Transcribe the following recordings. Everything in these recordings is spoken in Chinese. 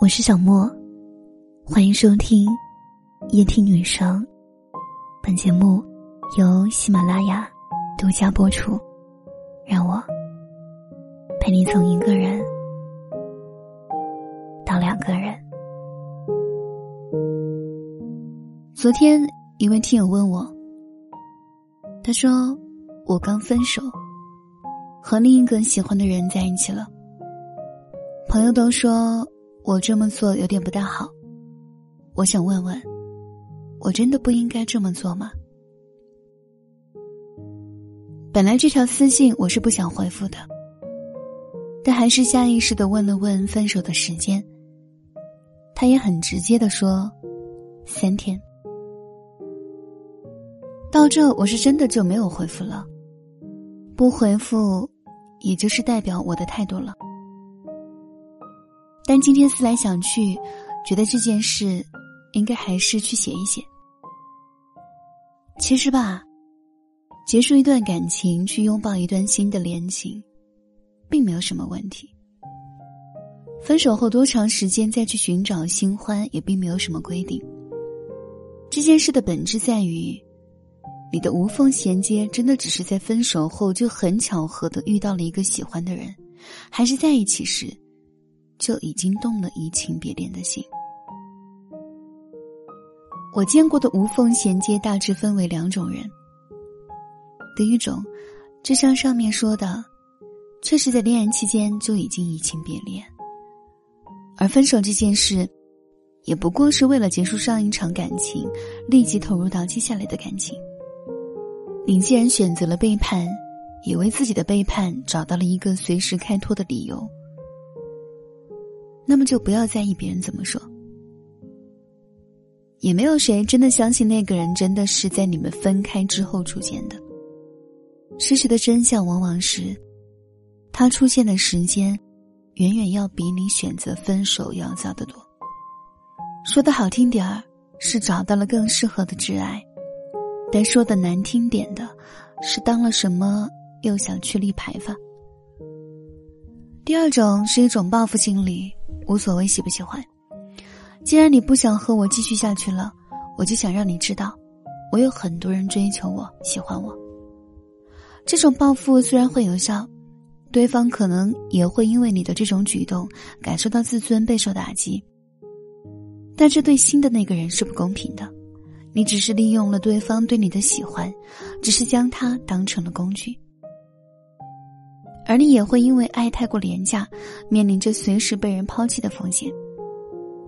我是小莫，欢迎收听夜听女生。本节目由喜马拉雅独家播出。让我陪你从一个人到两个人。昨天一位听友问我，他说我刚分手，和另一个喜欢的人在一起了。朋友都说。我这么做有点不大好，我想问问，我真的不应该这么做吗？本来这条私信我是不想回复的，但还是下意识的问了问分手的时间。他也很直接的说，三天。到这我是真的就没有回复了，不回复，也就是代表我的态度了。但今天思来想去，觉得这件事应该还是去写一写。其实吧，结束一段感情，去拥抱一段新的恋情，并没有什么问题。分手后多长时间再去寻找新欢，也并没有什么规定。这件事的本质在于，你的无缝衔接真的只是在分手后就很巧合的遇到了一个喜欢的人，还是在一起时。就已经动了移情别恋的心。我见过的无缝衔接大致分为两种人。第一种，就像上面说的，确实在恋爱期间就已经移情别恋，而分手这件事，也不过是为了结束上一场感情，立即投入到接下来的感情。你既然选择了背叛，也为自己的背叛找到了一个随时开脱的理由。那么就不要在意别人怎么说，也没有谁真的相信那个人真的是在你们分开之后出现的。事实的真相往往是，他出现的时间，远远要比你选择分手要早得多。说的好听点儿，是找到了更适合的挚爱；但说的难听点的，是当了什么又想去立牌坊。第二种是一种报复心理。无所谓喜不喜欢，既然你不想和我继续下去了，我就想让你知道，我有很多人追求我喜欢我。这种报复虽然会有效，对方可能也会因为你的这种举动感受到自尊备受打击，但这对新的那个人是不公平的。你只是利用了对方对你的喜欢，只是将他当成了工具。而你也会因为爱太过廉价，面临着随时被人抛弃的风险。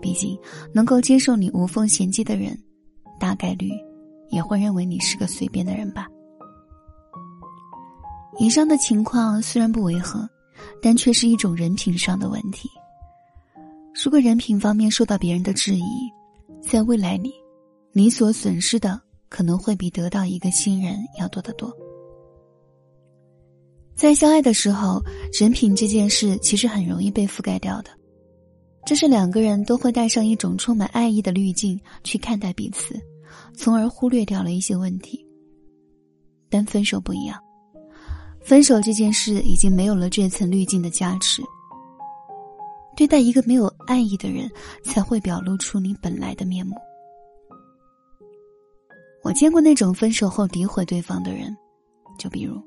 毕竟，能够接受你无缝衔接的人，大概率也会认为你是个随便的人吧。以上的情况虽然不违和，但却是一种人品上的问题。如果人品方面受到别人的质疑，在未来里，你所损失的可能会比得到一个新人要多得多。在相爱的时候，人品这件事其实很容易被覆盖掉的，这是两个人都会带上一种充满爱意的滤镜去看待彼此，从而忽略掉了一些问题。但分手不一样，分手这件事已经没有了这层滤镜的加持。对待一个没有爱意的人，才会表露出你本来的面目。我见过那种分手后诋毁对方的人，就比如。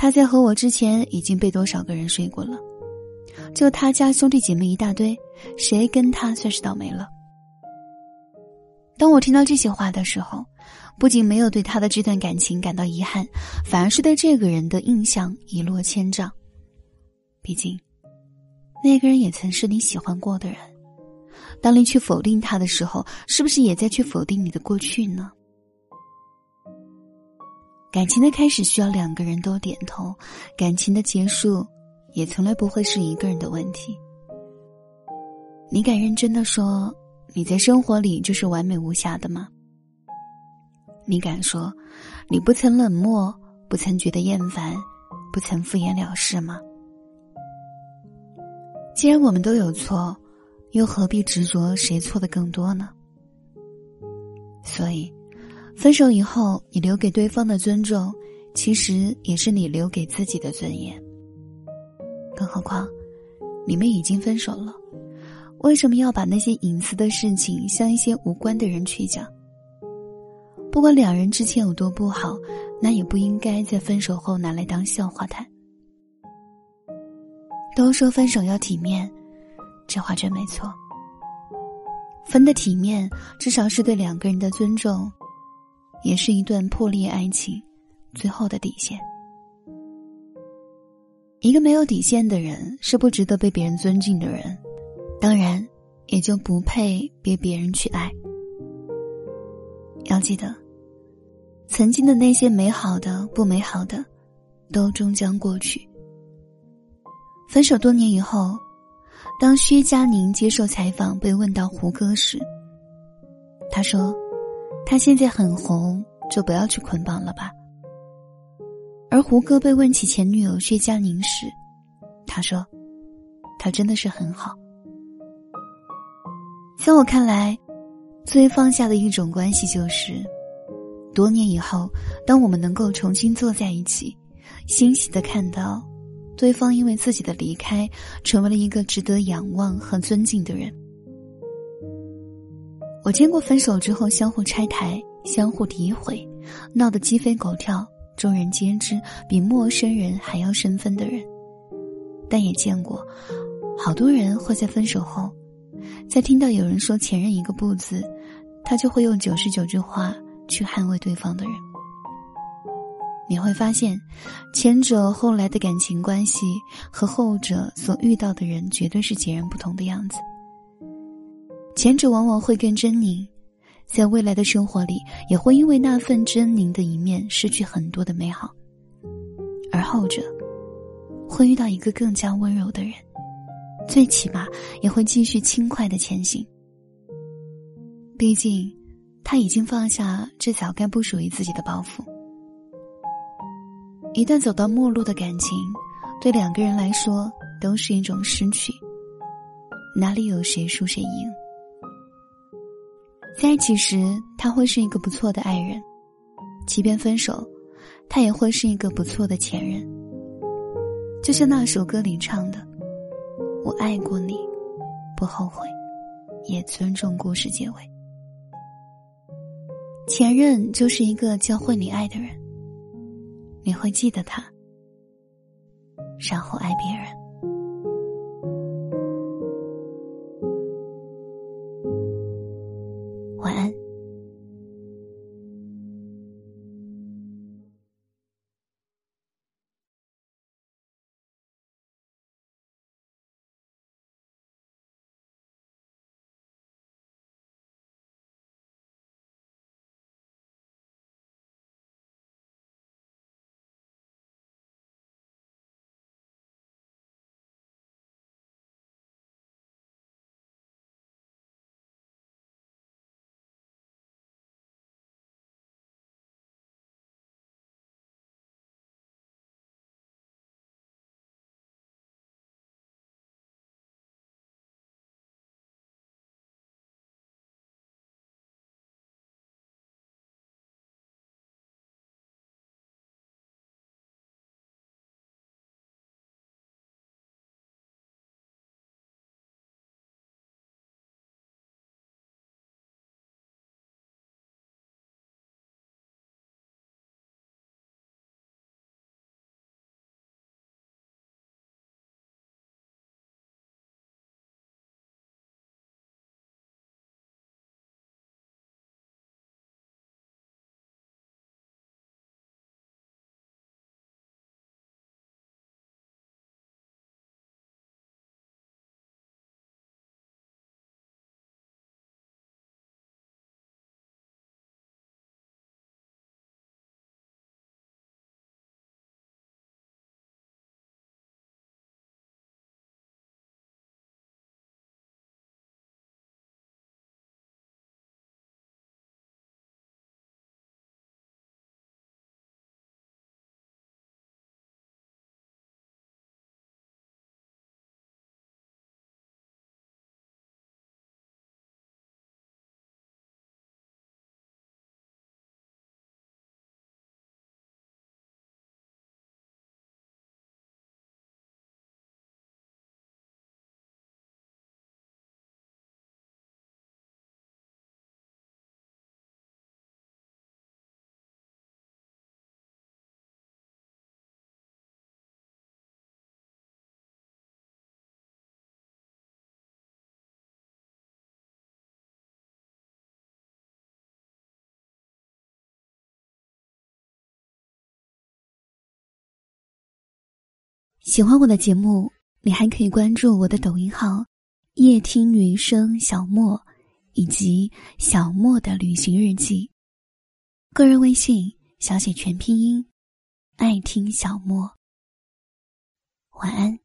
他在和我之前已经被多少个人睡过了，就他家兄弟姐妹一大堆，谁跟他算是倒霉了？当我听到这些话的时候，不仅没有对他的这段感情感到遗憾，反而是对这个人的印象一落千丈。毕竟，那个人也曾是你喜欢过的人，当你去否定他的时候，是不是也在去否定你的过去呢？感情的开始需要两个人都点头，感情的结束也从来不会是一个人的问题。你敢认真的说你在生活里就是完美无瑕的吗？你敢说你不曾冷漠，不曾觉得厌烦，不曾敷衍了事吗？既然我们都有错，又何必执着谁错的更多呢？所以。分手以后，你留给对方的尊重，其实也是你留给自己的尊严。更何况，你们已经分手了，为什么要把那些隐私的事情向一些无关的人去讲？不管两人之前有多不好，那也不应该在分手后拿来当笑话谈。都说分手要体面，这话真没错。分的体面，至少是对两个人的尊重，也是一段破裂爱情最后的底线。一个没有底线的人，是不值得被别人尊敬的人，当然，也就不配被别人去爱。要记得，曾经的那些美好的、不美好的，都终将过去。分手多年以后，当薛佳凝接受采访被问到胡歌时，他说：“他现在很红，就不要去捆绑了吧。”而胡歌被问起前女友薛佳凝时，他说：“他真的是很好。”在我看来，最放下的一种关系就是，多年以后，当我们能够重新坐在一起，欣喜的看到。对方因为自己的离开，成为了一个值得仰望和尊敬的人。我见过分手之后相互拆台、相互诋毁，闹得鸡飞狗跳、众人皆知、比陌生人还要生分的人，但也见过好多人会在分手后，在听到有人说前任一个不字，他就会用九十九句话去捍卫对方的人。你会发现，前者后来的感情关系和后者所遇到的人绝对是截然不同的样子。前者往往会更狰狞，在未来的生活里也会因为那份狰狞的一面失去很多的美好，而后者会遇到一个更加温柔的人，最起码也会继续轻快的前行。毕竟，他已经放下这早该不属于自己的包袱。一旦走到陌路的感情，对两个人来说都是一种失去。哪里有谁输谁赢？在一起时，他会是一个不错的爱人；即便分手，他也会是一个不错的前任。就像那首歌里唱的：“我爱过你，不后悔，也尊重故事结尾。”前任就是一个教会你爱的人。你会记得他，然后爱别人。喜欢我的节目，你还可以关注我的抖音号“夜听云声小莫”，以及“小莫的旅行日记”。个人微信小写全拼音，爱听小莫。晚安。